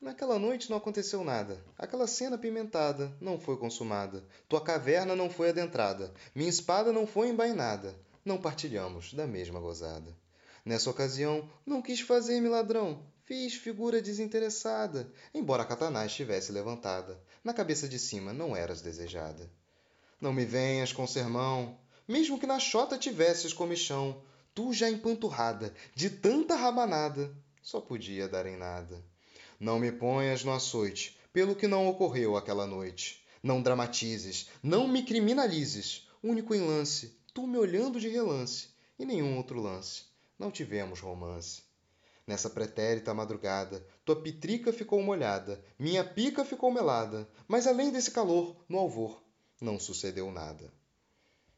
Naquela noite não aconteceu nada. Aquela cena pimentada não foi consumada. Tua caverna não foi adentrada. Minha espada não foi embainada. Não partilhamos da mesma gozada. Nessa ocasião, não quis fazer-me ladrão. Fiz figura desinteressada, embora a katana estivesse levantada. Na cabeça de cima não eras desejada. Não me venhas com sermão, mesmo que na chota tivesses comichão, tu já empanturrada, de tanta rabanada, só podia dar em nada. Não me ponhas no açoite, pelo que não ocorreu aquela noite. Não dramatizes, não me criminalizes. Único em lance, tu me olhando de relance, e nenhum outro lance. Não tivemos romance. Nessa pretérita madrugada, tua pitrica ficou molhada, minha pica ficou melada, mas além desse calor, no alvor, não sucedeu nada.